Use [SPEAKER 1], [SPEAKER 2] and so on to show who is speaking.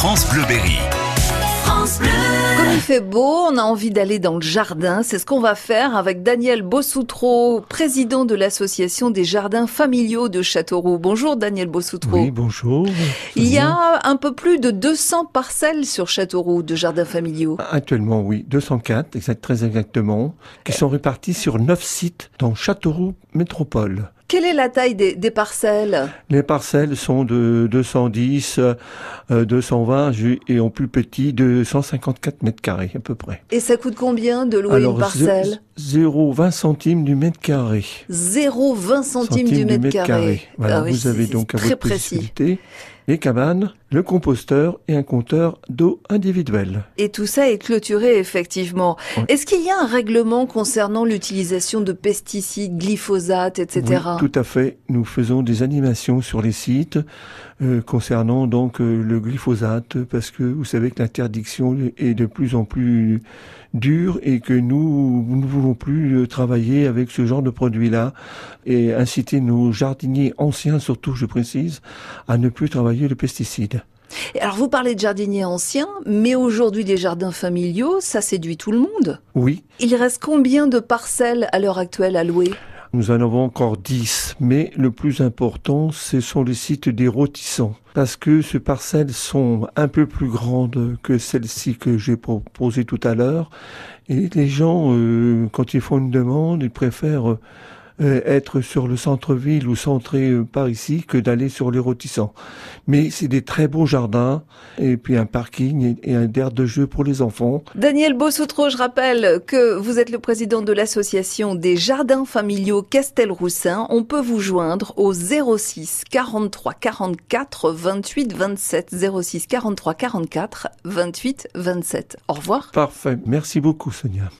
[SPEAKER 1] France Bleuberry.
[SPEAKER 2] Comme il fait beau, on a envie d'aller dans le jardin. C'est ce qu'on va faire avec Daniel Bossoutreau, président de l'association des jardins familiaux de Châteauroux. Bonjour Daniel Bossoutreau.
[SPEAKER 3] Oui, bonjour.
[SPEAKER 2] Il y a un peu plus de 200 parcelles sur Châteauroux de jardins familiaux.
[SPEAKER 3] Actuellement, oui, 204, exact, très exactement, qui sont répartis sur 9 sites dans Châteauroux Métropole.
[SPEAKER 2] Quelle est la taille des, des parcelles?
[SPEAKER 3] Les parcelles sont de 210, euh, 220 ju- et en plus petit de 154 mètres carrés à peu près.
[SPEAKER 2] Et ça coûte combien de louer une parcelle?
[SPEAKER 3] 0,20 centimes du mètre carré.
[SPEAKER 2] 0,20 centimes du mètre carré.
[SPEAKER 3] Voilà,
[SPEAKER 2] Ah oui,
[SPEAKER 3] vous avez donc à votre possibilité les cabanes, le composteur et un compteur d'eau individuel.
[SPEAKER 2] Et tout ça est clôturé effectivement.
[SPEAKER 3] Oui.
[SPEAKER 2] Est-ce qu'il y a un règlement concernant l'utilisation de pesticides, glyphosate, etc.
[SPEAKER 3] Oui, tout à fait. Nous faisons des animations sur les sites euh, concernant donc euh, le glyphosate parce que vous savez que l'interdiction est de plus en plus dure et que nous nous ne plus euh, travailler avec ce genre de produit-là et inciter nos jardiniers anciens surtout, je précise, à ne plus travailler le pesticide.
[SPEAKER 2] Alors vous parlez de jardiniers anciens, mais aujourd'hui les jardins familiaux, ça séduit tout le monde.
[SPEAKER 3] Oui,
[SPEAKER 2] Il reste combien de parcelles à l'heure actuelle à louer?
[SPEAKER 3] Nous en avons encore 10, mais le plus important, ce sont les sites des rôtissants. Parce que ces parcelles sont un peu plus grandes que celles-ci que j'ai proposées tout à l'heure. Et les gens, euh, quand ils font une demande, ils préfèrent euh, être sur le centre-ville ou centré euh, par ici que d'aller sur les rôtissants. Mais c'est des très beaux jardins, et puis un parking et, et un aire de jeu pour les enfants.
[SPEAKER 2] Daniel Bossoutreau, je rappelle que vous êtes le président de l'association des jardins familiaux Castelroussin. On peut vous joindre au 06 43 44 28 27 06 43 44 28 27. Au revoir.
[SPEAKER 3] Parfait. Merci beaucoup, Sonia.